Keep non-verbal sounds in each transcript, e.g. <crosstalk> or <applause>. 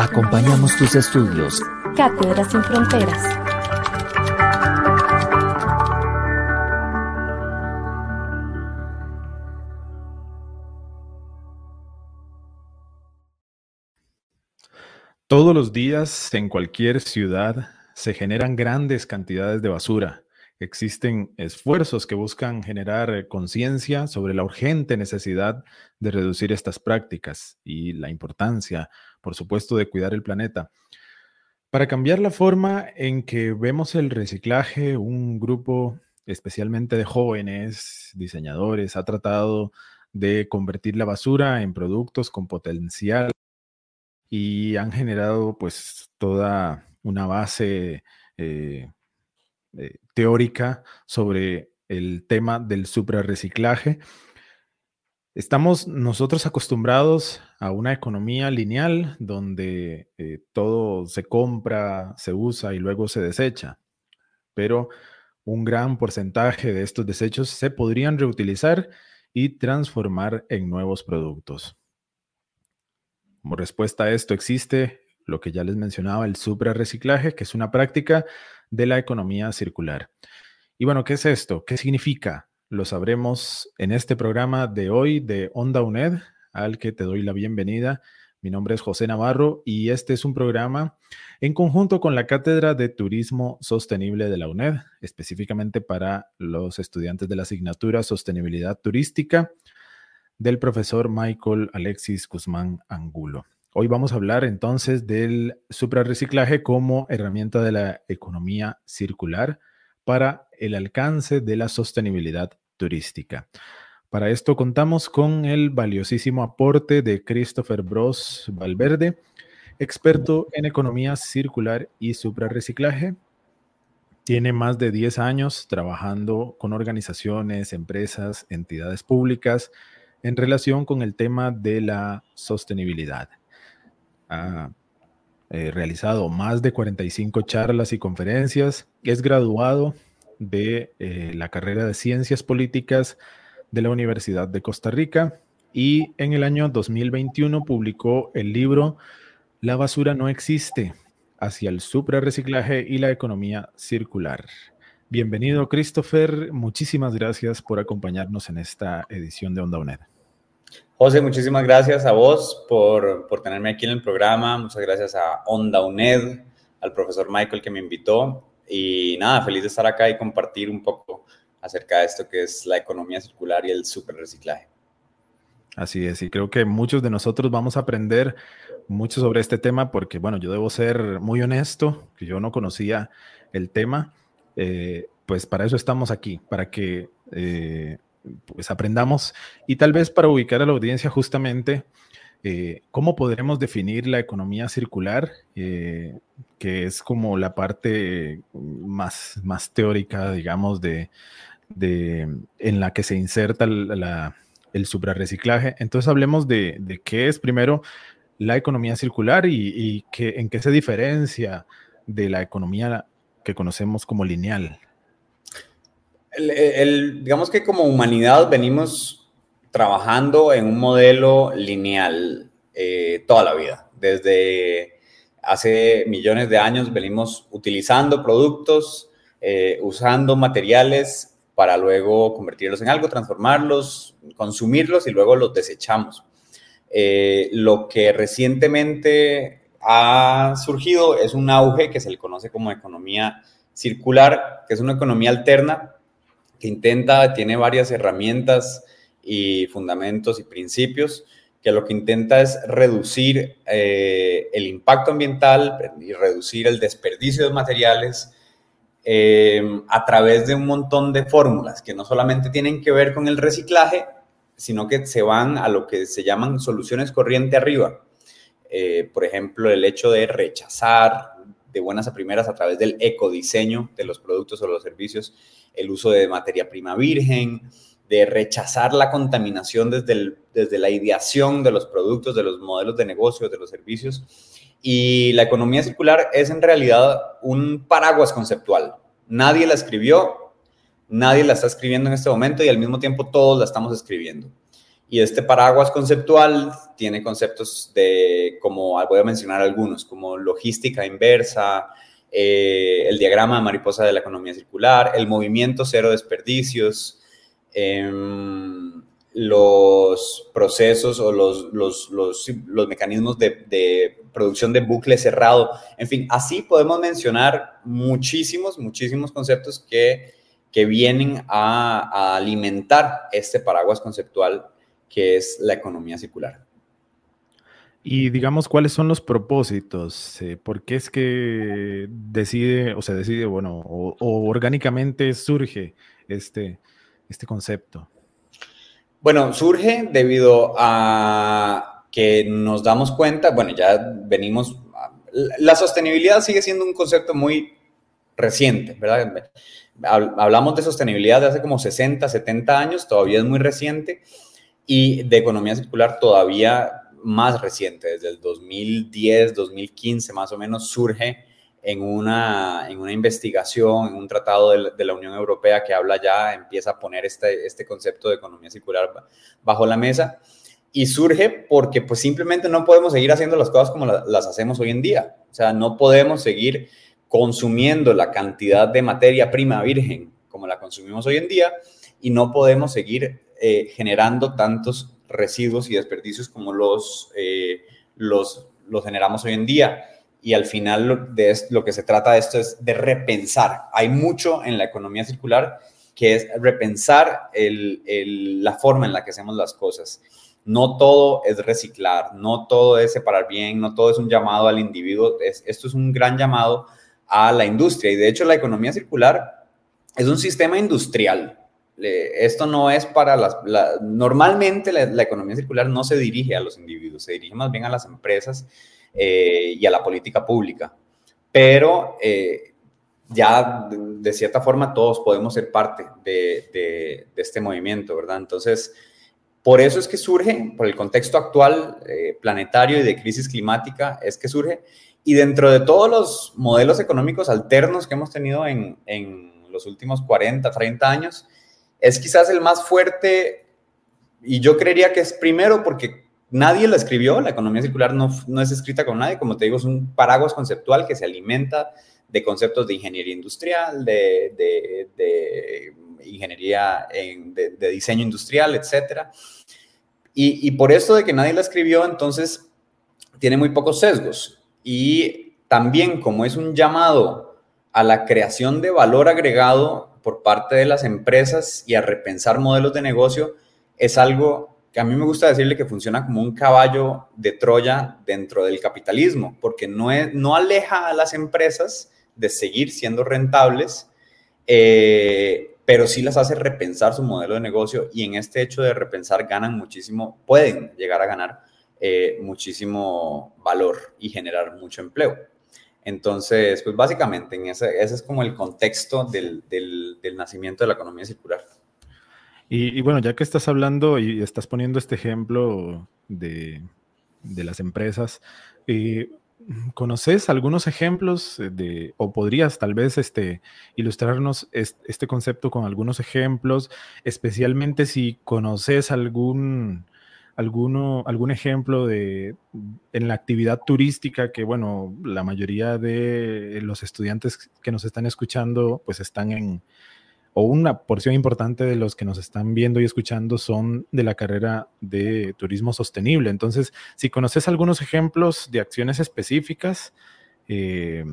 Acompañamos tus estudios. Cátedras sin Fronteras. Todos los días en cualquier ciudad se generan grandes cantidades de basura. Existen esfuerzos que buscan generar conciencia sobre la urgente necesidad de reducir estas prácticas y la importancia, por supuesto, de cuidar el planeta. Para cambiar la forma en que vemos el reciclaje, un grupo especialmente de jóvenes diseñadores ha tratado de convertir la basura en productos con potencial y han generado pues toda una base eh, eh, teórica sobre el tema del suprarreciclaje. Estamos nosotros acostumbrados a una economía lineal donde eh, todo se compra, se usa y luego se desecha, pero un gran porcentaje de estos desechos se podrían reutilizar y transformar en nuevos productos. Como respuesta a esto existe lo que ya les mencionaba, el suprarreciclaje, que es una práctica de la economía circular. Y bueno, ¿qué es esto? ¿Qué significa? Lo sabremos en este programa de hoy de Onda UNED, al que te doy la bienvenida. Mi nombre es José Navarro y este es un programa en conjunto con la Cátedra de Turismo Sostenible de la UNED, específicamente para los estudiantes de la asignatura Sostenibilidad Turística del profesor Michael Alexis Guzmán Angulo. Hoy vamos a hablar entonces del suprarreciclaje como herramienta de la economía circular para el alcance de la sostenibilidad turística. Para esto contamos con el valiosísimo aporte de Christopher Bros Valverde, experto en economía circular y suprarreciclaje. Tiene más de 10 años trabajando con organizaciones, empresas, entidades públicas, en relación con el tema de la sostenibilidad. Ha eh, realizado más de 45 charlas y conferencias, es graduado de eh, la carrera de Ciencias Políticas de la Universidad de Costa Rica y en el año 2021 publicó el libro La basura no existe, hacia el suprarreciclaje y la economía circular. Bienvenido, Christopher. Muchísimas gracias por acompañarnos en esta edición de Onda UNED. José, muchísimas gracias a vos por, por tenerme aquí en el programa. Muchas gracias a Onda UNED, al profesor Michael que me invitó. Y nada, feliz de estar acá y compartir un poco acerca de esto que es la economía circular y el super reciclaje. Así es, y creo que muchos de nosotros vamos a aprender mucho sobre este tema porque, bueno, yo debo ser muy honesto, que yo no conocía el tema. Eh, pues para eso estamos aquí, para que eh, pues aprendamos y tal vez para ubicar a la audiencia justamente eh, cómo podremos definir la economía circular, que es como la parte más, más teórica, digamos, de, en la que se inserta el suprarreciclaje. Entonces hablemos de, de, qué es primero la economía circular y, en qué se diferencia de la economía que conocemos como lineal. digamos que como humanidad venimos trabajando en un modelo lineal eh, toda la vida. Desde hace millones de años venimos utilizando productos, eh, usando materiales para luego convertirlos en algo, transformarlos, consumirlos y luego los desechamos. Eh, lo que recientemente ha surgido es un auge que se le conoce como economía circular, que es una economía alterna que intenta, tiene varias herramientas y fundamentos y principios, que lo que intenta es reducir eh, el impacto ambiental y reducir el desperdicio de materiales eh, a través de un montón de fórmulas que no solamente tienen que ver con el reciclaje, sino que se van a lo que se llaman soluciones corriente arriba. Eh, por ejemplo, el hecho de rechazar de buenas a primeras a través del ecodiseño de los productos o los servicios, el uso de materia prima virgen, de rechazar la contaminación desde, desde la ideación de los productos, de los modelos de negocio, de los servicios. Y la economía circular es en realidad un paraguas conceptual. Nadie la escribió, nadie la está escribiendo en este momento y al mismo tiempo todos la estamos escribiendo. Y este paraguas conceptual tiene conceptos de, como voy a mencionar algunos, como logística inversa, eh, el diagrama de mariposa de la economía circular, el movimiento cero desperdicios, los procesos o los, los, los, mecanismos de, producción de bucle cerrado. En fin, así podemos mencionar muchísimos, muchísimos conceptos que, que vienen a, a alimentar este paraguas conceptual que es la economía circular. Y digamos, ¿cuáles son los propósitos? Eh, ¿Por qué es que decide, o se decide, bueno, o, orgánicamente surge este, este concepto? Bueno, surge debido a que nos damos cuenta, bueno, ya venimos, la sostenibilidad sigue siendo un concepto muy reciente, ¿verdad? Hablamos de sostenibilidad de hace como 60, 70 años, todavía es muy reciente y de economía circular todavía más reciente, desde el 2010, 2015 más o menos, surge en una, en una investigación, en un tratado de, la Unión Europea que habla ya, empieza a poner este, este concepto de economía circular bajo la mesa y surge porque pues simplemente no podemos seguir haciendo las cosas como las hacemos hoy en día. O sea, no podemos seguir consumiendo la cantidad de materia prima virgen como la consumimos hoy en día y no podemos seguir eh, generando tantos residuos y desperdicios como los, eh, los, los generamos hoy en día. Y al final de lo que se trata de esto es de repensar. Hay mucho en la economía circular que es repensar el, el, la forma en la que hacemos las cosas. No todo es reciclar, no todo es separar bien, no todo es un llamado al individuo. Es, esto es un gran llamado a la industria. Y de hecho la economía circular es un sistema industrial esto no es para las... normalmente la, economía circular no se dirige a los individuos, se dirige más bien a las empresas eh, y a la política pública. Pero eh, ya de, cierta forma todos podemos ser parte de, este movimiento, ¿verdad? Entonces, por eso es que surge, por el contexto actual eh, planetario y de crisis climática, es que surge. Y dentro de todos los modelos económicos alternos que hemos tenido en, los últimos 40, 30 años, es quizás el más fuerte y yo creería que es primero porque nadie lo escribió, la economía circular no, no es escrita con nadie, como te digo, es un paraguas conceptual que se alimenta de conceptos de ingeniería industrial, de, de, ingeniería de, diseño industrial, etc. Y, y por eso de que nadie la escribió, entonces tiene muy pocos sesgos. Y también como es un llamado a la creación de valor agregado por parte de las empresas y a repensar modelos de negocio es algo que a mí me gusta decirle que funciona como un caballo de Troya dentro del capitalismo, porque no, no aleja a las empresas de seguir siendo rentables, eh, pero sí las hace repensar su modelo de negocio y en este hecho de repensar ganan muchísimo, pueden llegar a ganar eh, muchísimo valor y generar mucho empleo. Entonces, pues básicamente en ese, ese es como el contexto del, del, nacimiento de la economía circular. Y, bueno, ya que estás hablando y estás poniendo este ejemplo de, de las empresas, eh, ¿conoces algunos ejemplos de, o podrías tal vez este, ilustrarnos este concepto con algunos ejemplos, especialmente si conoces algún alguno, algún ejemplo de en la actividad turística que, bueno, la mayoría de los estudiantes que nos están escuchando, pues están en, o una porción importante de los que nos están viendo y escuchando son de la carrera de turismo sostenible. Entonces, si conoces algunos ejemplos de acciones específicas eh,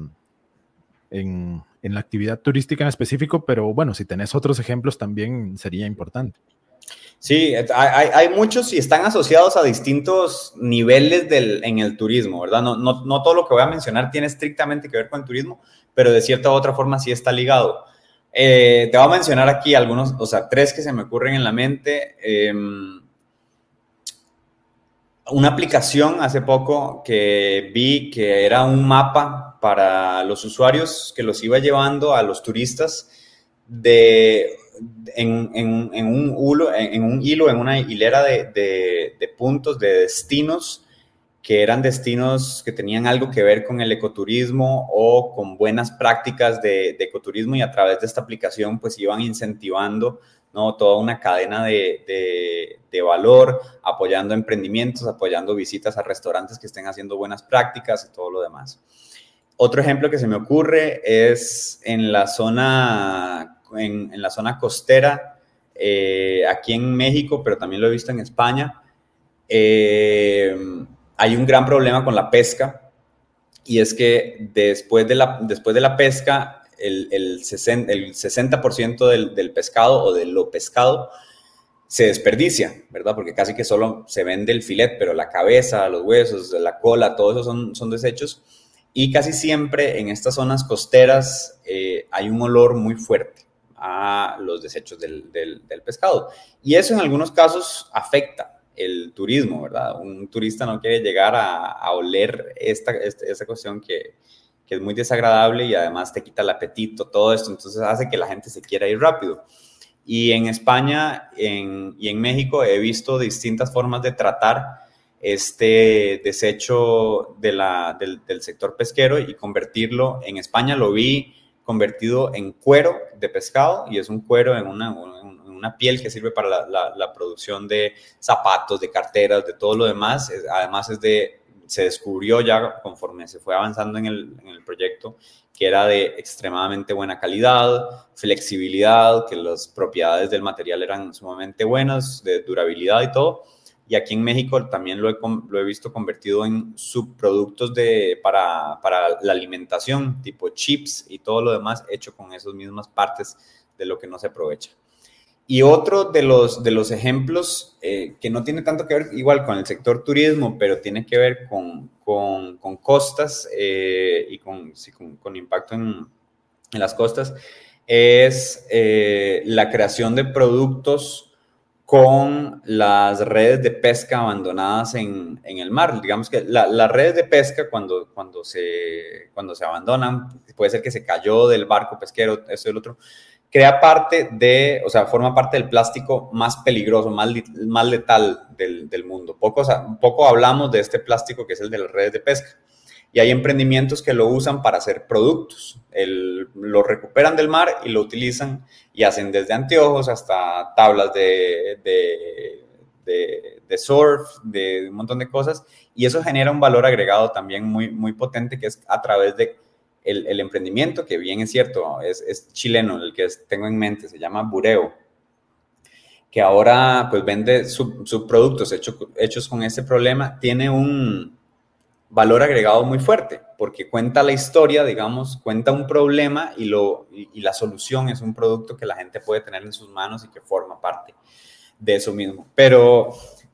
en, en la actividad turística en específico, pero bueno, si tenés otros ejemplos también sería importante. Sí, hay, muchos y están asociados a distintos niveles en el turismo, ¿verdad? No, no, no, todo lo que voy a mencionar tiene estrictamente que ver con el turismo, pero de cierta u otra forma sí está ligado. Eh, te voy a mencionar aquí algunos, o sea, tres que se me ocurren en la mente. Em, una aplicación hace poco que vi que era un mapa para los usuarios que los iba llevando a los turistas de, en, un, hilo, en, una hilera de puntos, de destinos que eran destinos que tenían algo que ver con el ecoturismo o con buenas prácticas de, ecoturismo y a través de esta aplicación pues iban incentivando ¿no? toda una cadena de, de, valor, apoyando emprendimientos, apoyando visitas a restaurantes que estén haciendo buenas prácticas y todo lo demás. Otro ejemplo que se me ocurre es en la zona, en, la zona costera, eh, aquí en México, pero también lo he visto en España. Eh, hay un gran problema con la pesca y es que después de la, después de la pesca, el, el 60%, el 60 del, del, pescado o de lo pescado se desperdicia, ¿verdad? Porque casi que solo se vende el filet, pero la cabeza, los huesos, la cola, todo eso son, son desechos. Y casi siempre en estas zonas costeras eh, hay un olor muy fuerte a los desechos del, del, del pescado. Y eso en algunos casos afecta el turismo, ¿verdad? Un turista no quiere llegar a, oler esta, esta, cuestión que, que, es muy desagradable y además te quita el apetito, todo esto, entonces hace que la gente se quiera ir rápido. Y en España y en México he visto distintas formas de tratar este desecho del, sector pesquero y convertirlo, en España lo vi convertido en cuero de pescado y es un cuero en una, una piel que sirve para la, producción de zapatos, de carteras, de todo lo demás. Además es de, se descubrió ya conforme se fue avanzando en el, proyecto que era de extremadamente buena calidad, flexibilidad, que las propiedades del material eran sumamente buenas, de durabilidad y todo. Y aquí en México también lo he, lo he visto convertido en subproductos de, para, para, la alimentación, tipo chips y todo lo demás, hecho con esas mismas partes de lo que no se aprovecha. Y otro de los, de los ejemplos eh, que no tiene tanto que ver igual con el sector turismo, pero tiene que ver con, con, costas eh, y con, con, impacto en, en, las costas, es eh, la creación de productos con las redes de pesca abandonadas en, en el mar. Digamos que las redes de pesca cuando, cuando, se, cuando se abandonan, puede ser que se cayó del barco pesquero, eso y el otro, crea parte de, o sea, forma parte del plástico más peligroso, más, más letal del, del mundo. Poco, o sea, poco hablamos de este plástico que es el de las redes de pesca. Y hay emprendimientos que lo usan para hacer productos. El, lo recuperan del mar y lo utilizan y hacen desde anteojos hasta tablas de, de, de, de surf, de un montón de cosas. Y eso genera un valor agregado también muy, muy potente que es a través de el, emprendimiento, que bien es cierto, es, chileno, el que tengo en mente, se llama Bureo, que ahora pues vende subproductos hechos con este problema, tiene un valor agregado muy fuerte, porque cuenta la historia, digamos, cuenta un problema y, lo, y, la solución es un producto que la gente puede tener en sus manos y que forma parte de eso mismo. Pero,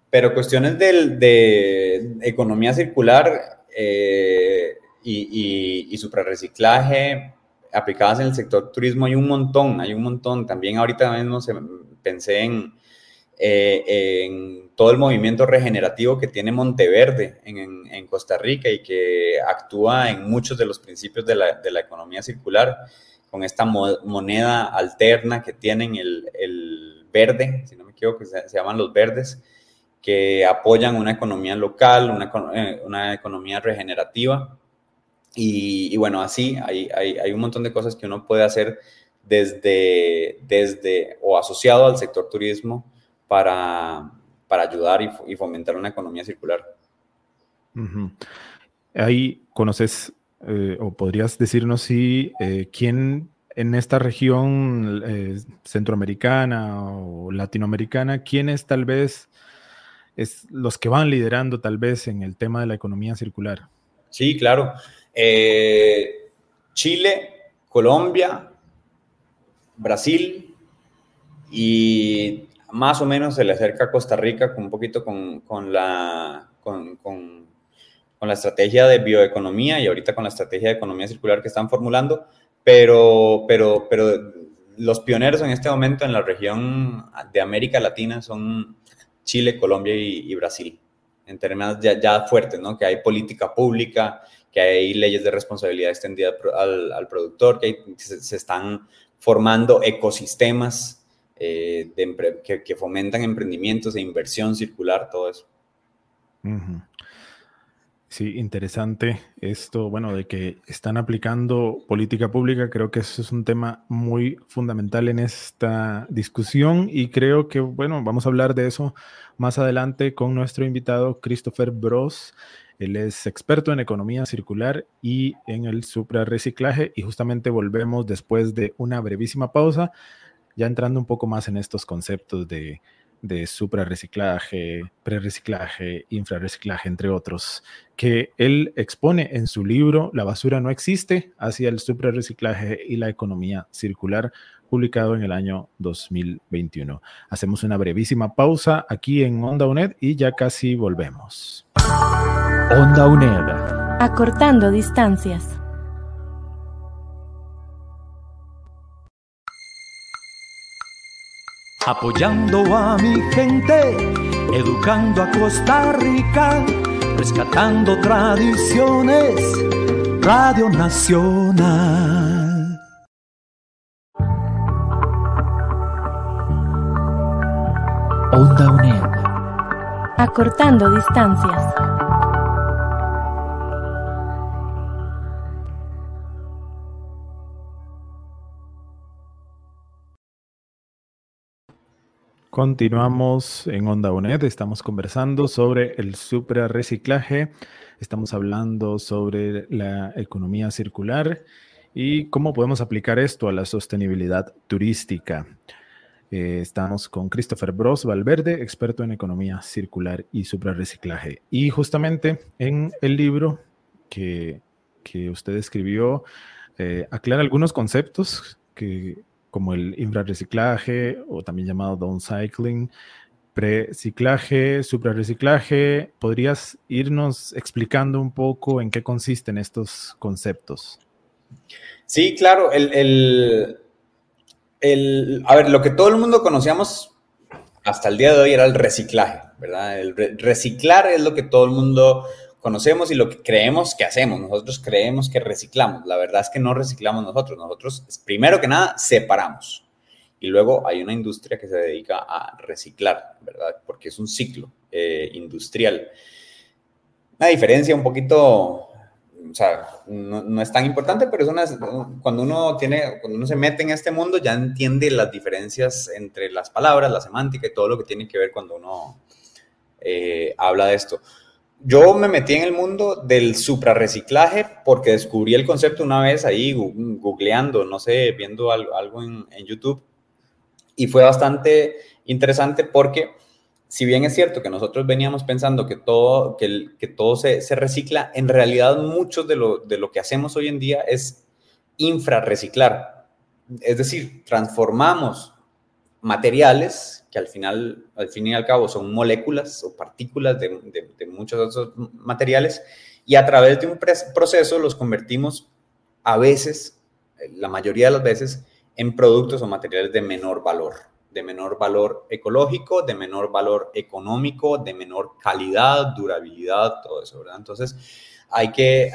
pero cuestiones de, de economía circular, eh, y, y, y aplicadas en el sector turismo hay un montón, hay un montón. También ahorita mismo se, pensé en, eh, en todo el movimiento regenerativo que tiene Monteverde en, en, Costa Rica y que actúa en muchos de los principios de la, de la economía circular con esta moneda alterna que tienen el, el, verde, si no me equivoco, se, se llaman los verdes, que apoyan una economía local, una, eh, una economía regenerativa y, bueno, así hay, hay, hay, un montón de cosas que uno puede hacer desde, desde o asociado al sector turismo para, para ayudar y, fomentar una economía circular. Ahí conoces eh, o podrías decirnos si eh, quién en esta región eh, centroamericana o latinoamericana, quiénes tal vez es los que van liderando tal vez en el tema de la economía circular. Sí, claro. Eh, Chile, Colombia, Brasil y más o menos se le acerca a Costa Rica con un poquito con, con la, con, con, la estrategia de bioeconomía y ahorita con la estrategia de economía circular que están formulando, pero, pero, pero los pioneros en este momento en la región de América Latina son Chile, Colombia y, y Brasil. en términos ya, ya fuertes, ¿no? Que hay política pública, que hay leyes de responsabilidad extendida al, productor, que se, están formando ecosistemas eh, que, fomentan emprendimientos e inversión circular, todo eso. Sí, interesante esto, bueno, de que están aplicando política pública, creo que eso es un tema muy fundamental en esta discusión y creo que, bueno, vamos a hablar de eso más adelante con nuestro invitado Christopher Bros. Él es experto en economía circular y en el suprarreciclaje y justamente volvemos después de una brevísima pausa, ya entrando un poco más en estos conceptos de de suprarreciclaje, prerreciclaje, infrarreciclaje, entre otros, que él expone en su libro La basura no existe hacia el suprarreciclaje y la economía circular, publicado en el año 2021. Hacemos una brevísima pausa aquí en Onda UNED y ya casi volvemos. Onda UNED. Acortando distancias. apoyando a mi gente, educando a Costa Rica, rescatando tradiciones, Radio Nacional. Onda UNED. Acortando distancias. Continuamos en Onda UNED, estamos conversando sobre el suprarreciclaje, estamos hablando sobre la economía circular y cómo podemos aplicar esto a la sostenibilidad turística. Eh, estamos con Christopher Bros Valverde, experto en economía circular y suprarreciclaje. Y justamente en el libro que, usted escribió, eh, aclara algunos conceptos que como el infrarreciclaje o también llamado downcycling, preciclaje, suprarreciclaje. ¿Podrías irnos explicando un poco en qué consisten estos conceptos? Sí, claro. El, a ver, lo que todo el mundo conocíamos hasta el día de hoy era el reciclaje, ¿verdad? El reciclar es lo que todo el mundo conocemos y lo que creemos que hacemos. Nosotros creemos que reciclamos. La verdad es que no reciclamos nosotros. Nosotros, primero que nada, separamos. Y luego hay una industria que se dedica a reciclar, ¿verdad? Porque es un ciclo eh, industrial. Una diferencia un poquito, o sea, no, es tan importante, pero es una, cuando uno tiene, cuando uno se mete en este mundo, ya entiende las diferencias entre las palabras, la semántica y todo lo que tiene que ver cuando uno eh, habla de esto. Yo me metí en el mundo del suprarreciclaje porque descubrí el concepto una vez ahí googleando, no sé, viendo algo, en, YouTube. Y fue bastante interesante porque si bien es cierto que nosotros veníamos pensando que todo, que, todo se, recicla, en realidad mucho de lo, de lo que hacemos hoy en día es infrarreciclar. Es decir, transformamos materiales que al final, al fin y al cabo, son moléculas o partículas de, muchos otros materiales, y a través de un proceso los convertimos a veces, la mayoría de las veces, en productos o materiales de menor valor, de menor valor ecológico, de menor valor económico, de menor calidad, durabilidad, todo eso, ¿verdad? Entonces, hay que,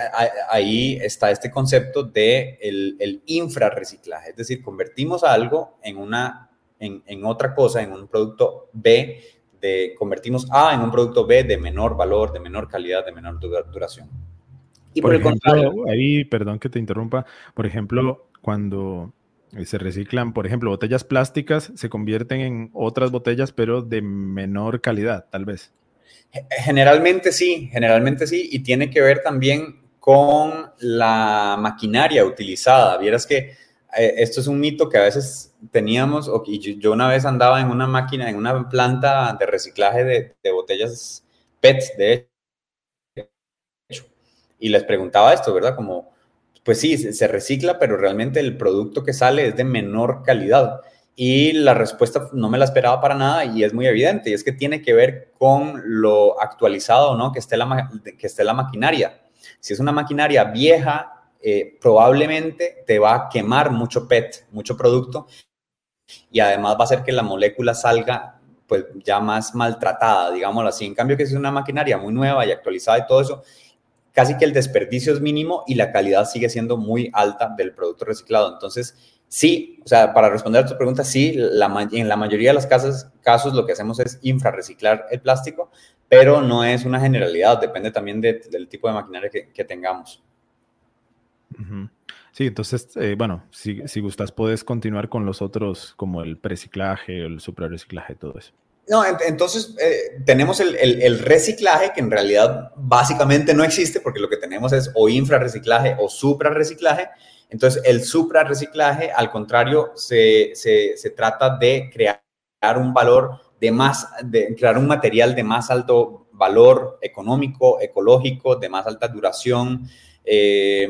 ahí está este concepto de el, el infrarreciclaje, es decir, convertimos algo en una en, otra cosa, en un producto B, de, convertimos A en un producto B de menor valor, de menor calidad, de menor duración. Y por, ejemplo, ahí, perdón que te interrumpa, por ejemplo, cuando se reciclan, por ejemplo, botellas plásticas se convierten en otras botellas, pero de menor calidad, tal vez. Generalmente sí, generalmente sí, y tiene que ver también con la maquinaria utilizada. Vieras que eh, esto es un mito que a veces teníamos, y yo una vez andaba en una máquina, en una planta de reciclaje de, botellas PET, de hecho, y les preguntaba esto, ¿verdad? Como, pues sí, se recicla, pero realmente el producto que sale es de menor calidad. Y la respuesta no me la esperaba para nada y es muy evidente, y es que tiene que ver con lo actualizado, ¿no? Que esté la, que esté la maquinaria. Si es una maquinaria vieja, eh, probablemente te va a quemar mucho PET, mucho producto, y además va a hacer que la molécula salga pues ya más maltratada, digámoslo así. En cambio, que es una maquinaria muy nueva y actualizada y todo eso, casi que el desperdicio es mínimo y la calidad sigue siendo muy alta del producto reciclado. Entonces, sí, o sea, para responder a tu pregunta, sí, en la mayoría de los casos, casos lo que hacemos es infrarreciclar el plástico, pero no es una generalidad, depende también del tipo de maquinaria que, tengamos. Sí, entonces, eh, bueno, si, si gustas, puedes continuar con los otros, como el preciclaje, el suprarreciclaje, todo eso. No, entonces eh, tenemos el, reciclaje que en realidad básicamente no existe porque lo que tenemos es o infrarreciclaje o suprarreciclaje. Entonces el suprarreciclaje, al contrario, se, se, trata de crear un valor de más, de crear un material de más alto valor económico, ecológico, de más alta duración. Eh,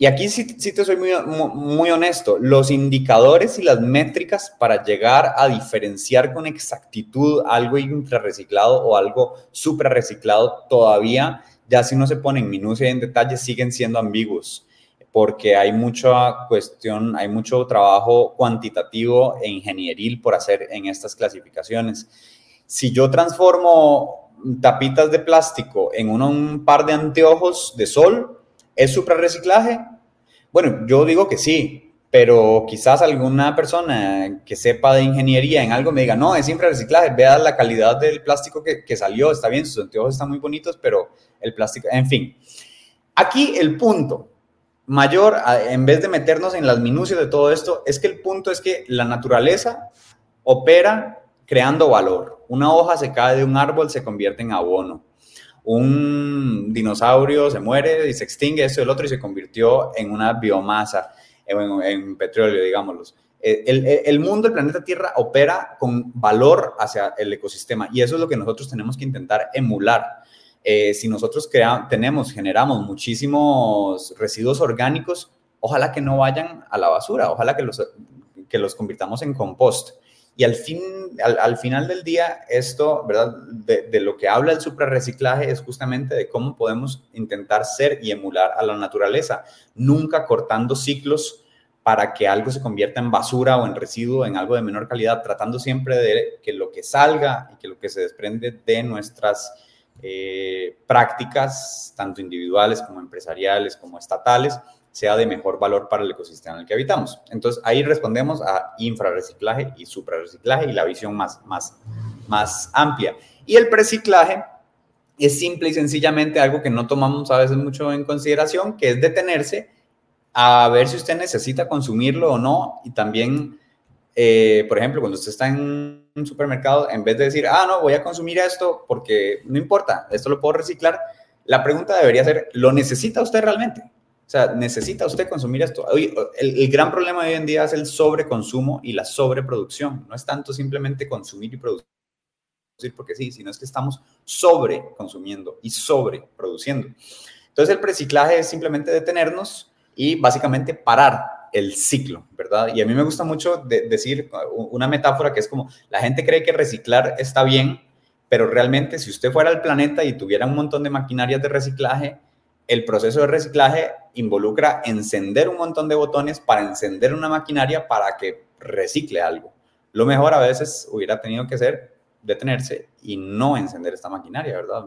y aquí sí, te soy muy, honesto, los indicadores y las métricas para llegar a diferenciar con exactitud algo infrarreciclado o algo suprarreciclado todavía, ya si no se pone en minucia y en detalle, siguen siendo ambiguos porque hay mucha cuestión, hay mucho trabajo cuantitativo e ingenieril por hacer en estas clasificaciones. Si yo transformo tapitas de plástico en un par de anteojos de sol, ¿Es suprarreciclaje? Bueno, yo digo que sí, pero quizás alguna persona que sepa de ingeniería en algo me diga, no, es infrarreciclaje, vea la calidad del plástico que, salió, está bien, sus anteojos están muy bonitos, pero el plástico, en fin. Aquí el punto mayor, en vez de meternos en las minucias de todo esto, es que el punto es que la naturaleza opera creando valor. Una hoja se cae de un árbol, se convierte en abono un dinosaurio se muere y se extingue, esto y el otro, y se convirtió en una biomasa, en, petróleo, digámoslo. Eh, el, el, mundo, el planeta Tierra, opera con valor hacia el ecosistema y eso es lo que nosotros tenemos que intentar emular. Eh, si nosotros tenemos, generamos muchísimos residuos orgánicos, ojalá que no vayan a la basura, ojalá que los, que los convirtamos en compost. Y al, fin, al, final del día, esto, ¿verdad? De, lo que habla el suprarreciclaje es justamente de cómo podemos intentar ser y emular a la naturaleza, nunca cortando ciclos para que algo se convierta en basura o en residuo, en algo de menor calidad, tratando siempre de que lo que salga y que lo que se desprende de nuestras eh, prácticas, tanto individuales como empresariales, como estatales, sea de mejor valor para el ecosistema en el que habitamos. Entonces, ahí respondemos a infrarreciclaje y suprarreciclaje y la visión más, más, más amplia. Y el preciclaje es simple y sencillamente algo que no tomamos a veces mucho en consideración, que es detenerse a ver si usted necesita consumirlo o no. Y también, eh, por ejemplo, cuando usted está en un supermercado, en vez de decir, ah, no, voy a consumir esto porque no importa, esto lo puedo reciclar, la pregunta debería ser, ¿lo necesita usted realmente? O sea, necesita usted consumir esto. El, gran problema de hoy en día es el sobreconsumo y la sobreproducción. No es tanto simplemente consumir y producir porque sí, sino es que estamos sobreconsumiendo y sobreproduciendo. Entonces el preciclaje es simplemente detenernos y básicamente parar el ciclo, ¿verdad? Y a mí me gusta mucho decir una metáfora que es como, la gente cree que reciclar está bien, pero realmente si usted fuera al planeta y tuviera un montón de maquinarias de reciclaje, el proceso de reciclaje involucra encender un montón de botones para encender una maquinaria para que recicle algo. Lo mejor a veces hubiera tenido que ser detenerse y no encender esta maquinaria, ¿verdad?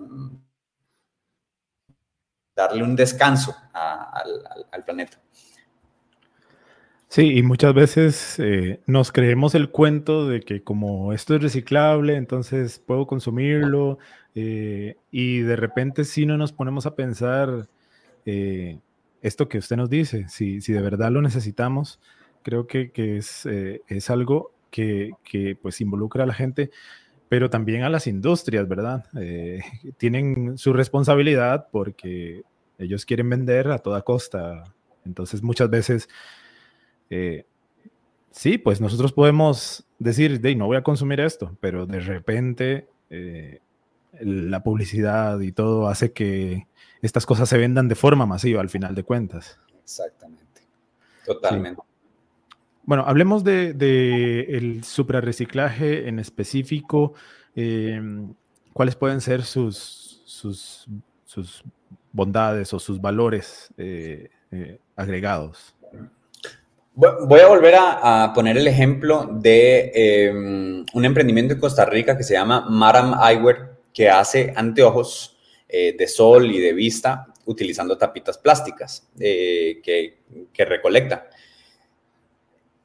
Darle un descanso al, planeta. Sí, y muchas veces eh, nos creemos el cuento de que como esto es reciclable, entonces puedo consumirlo, eh, y de repente si no nos ponemos a pensar eh, esto que usted nos dice, si, de verdad lo necesitamos, creo que, es, eh, es, algo que, pues involucra a la gente, pero también a las industrias, ¿verdad? <laughs> tienen su responsabilidad porque ellos quieren vender a toda costa. Entonces muchas veces, sí, pues nosotros podemos decir, de no voy a consumir esto, pero de repente la publicidad y todo hace que estas cosas se vendan de forma masiva al final de cuentas. Exactamente. Totalmente. Bueno, hablemos de, el suprarreciclaje en específico. Em, ¿Cuáles pueden ser sus, sus, bondades o sus valores eh, eh, agregados? Voy a volver a, poner el ejemplo de em, un emprendimiento en Costa Rica que se llama Maram Eyewear, que hace anteojos eh, de sol y de vista utilizando tapitas plásticas eh, que, que recolecta.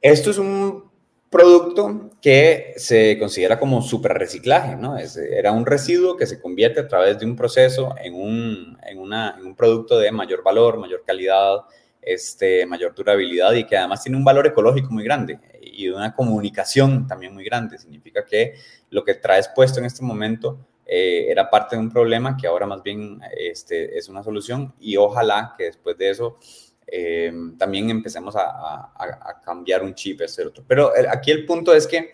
Esto es un producto que se considera como super reciclaje, ¿no? era un residuo que se convierte a través de un proceso en un, en un producto de mayor valor, mayor calidad, este, mayor durabilidad y que además tiene un valor ecológico muy grande y una comunicación también muy grande. Significa que lo que traes puesto en este momento eh, era parte de un problema que ahora más bien este, es una solución y ojalá que después de eso eh, también empecemos a, cambiar un chip, este otro. Pero aquí el punto es que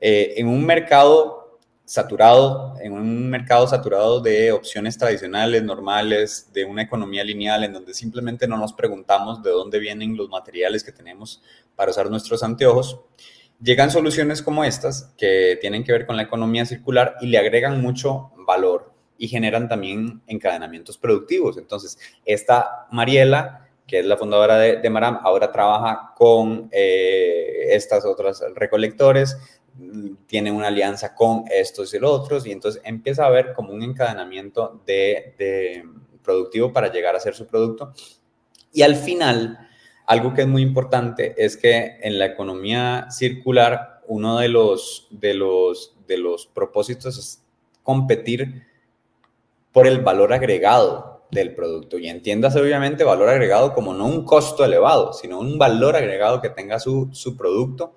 eh, en un mercado saturado, en un mercado saturado de opciones tradicionales, normales, de una economía lineal, en donde simplemente no nos preguntamos de dónde vienen los materiales que tenemos para usar nuestros anteojos, llegan soluciones como estas que tienen que ver con la economía circular y le agregan mucho valor y generan también encadenamientos productivos. Entonces, esta Mariela que es la fundadora de, Maram, ahora trabaja con eh, estas otras recolectores, tiene una alianza con estos y los otros, y entonces empieza a haber como un encadenamiento de, productivo para llegar a ser su producto. Y al final, algo que es muy importante es que en la economía circular, uno de los, de los, de los propósitos es competir por el valor agregado del producto. Y entiéndase obviamente valor agregado como no un costo elevado, sino un valor agregado que tenga su, producto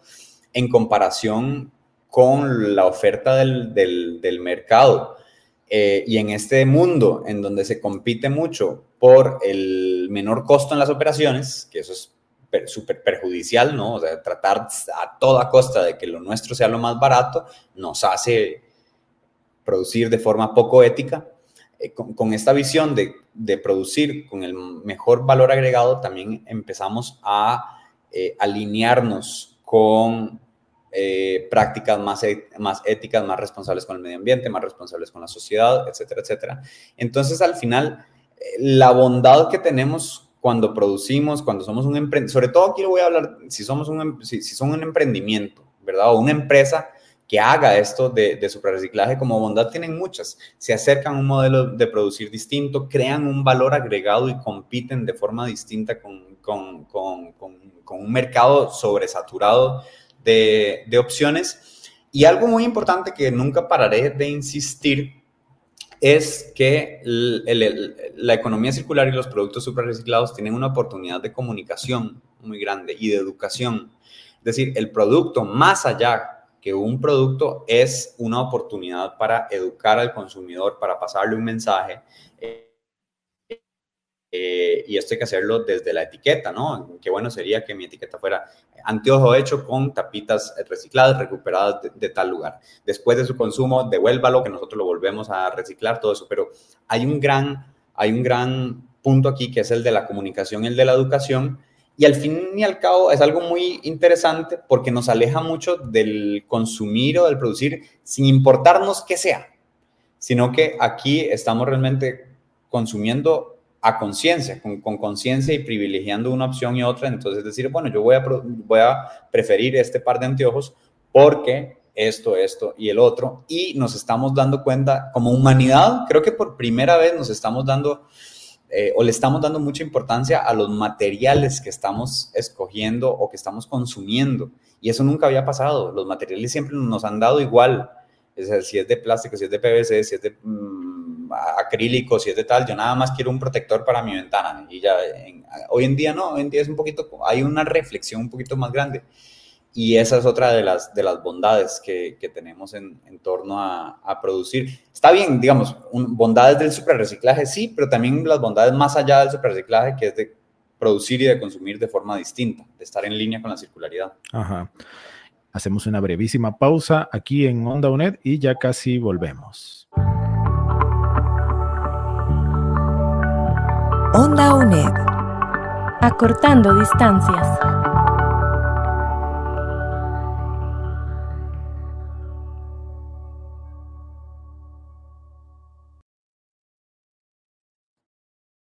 en comparación con la oferta del, mercado. Eh, y en este mundo en donde se compite mucho por el menor costo en las operaciones, que eso es súper perjudicial, ¿no? O sea, tratar a toda costa de que lo nuestro sea lo más barato nos hace producir de forma poco ética. Eh, con, esta visión de, producir con el mejor valor agregado, también empezamos a eh, alinearnos con eh, prácticas más, e, más éticas, más responsables con el medio ambiente, más responsables con la sociedad, etcétera, etcétera. Entonces, al final, la bondad que tenemos cuando producimos, cuando somos un emprendimiento, sobre todo aquí lo voy a hablar, si somos un, si, si son un emprendimiento, ¿verdad? O una empresa que haga esto de, de reciclaje como bondad tienen muchas. Se acercan a un modelo de producir distinto, crean un valor agregado y compiten de forma distinta con, con, con, con un mercado sobresaturado de, opciones. Y algo muy importante que nunca pararé de insistir es que la economía circular y los productos reciclados tienen una oportunidad de comunicación muy grande y de educación. Es decir, el producto más allá que un producto es una oportunidad para educar al consumidor, para pasarle un mensaje. Y esto hay que hacerlo desde la etiqueta, ¿no? Qué bueno sería que mi etiqueta fuera anteojo hecho con tapitas recicladas, recuperadas de, tal lugar. Después de su consumo, devuélvalo, que nosotros lo volvemos a reciclar, todo eso. Pero hay un gran, hay un gran punto aquí que es el de la comunicación, el de la educación, y al fin y al cabo es algo muy interesante porque nos aleja mucho del consumir o del producir sin importarnos qué sea, sino que aquí estamos realmente consumiendo a conciencia, con conciencia y privilegiando una opción y otra. Entonces decir, bueno, yo voy a, voy a preferir este par de anteojos porque esto, esto y el otro. Y nos estamos dando cuenta como humanidad, creo que por primera vez nos estamos dando eh, o le estamos dando mucha importancia a los materiales que estamos escogiendo o que estamos consumiendo. Y eso nunca había pasado. Los materiales siempre nos han dado igual. Es si es de plástico, si es de PVC, si es de mm, acrílico, si es de tal, yo nada más quiero un protector para mi ventana. Y ya, hoy en día no, hoy en día es un poquito, hay una reflexión un poquito más grande. Y esa es otra de las, de las bondades que, que tenemos en, torno a, a, producir. Está bien, digamos, bondades del superreciclaje, sí, pero también las bondades más allá del superreciclaje, que es de producir y de consumir de forma distinta, de estar en línea con la circularidad. Ajá. Hacemos una brevísima pausa aquí en Onda UNED y ya casi volvemos. Onda UNED. Acortando distancias.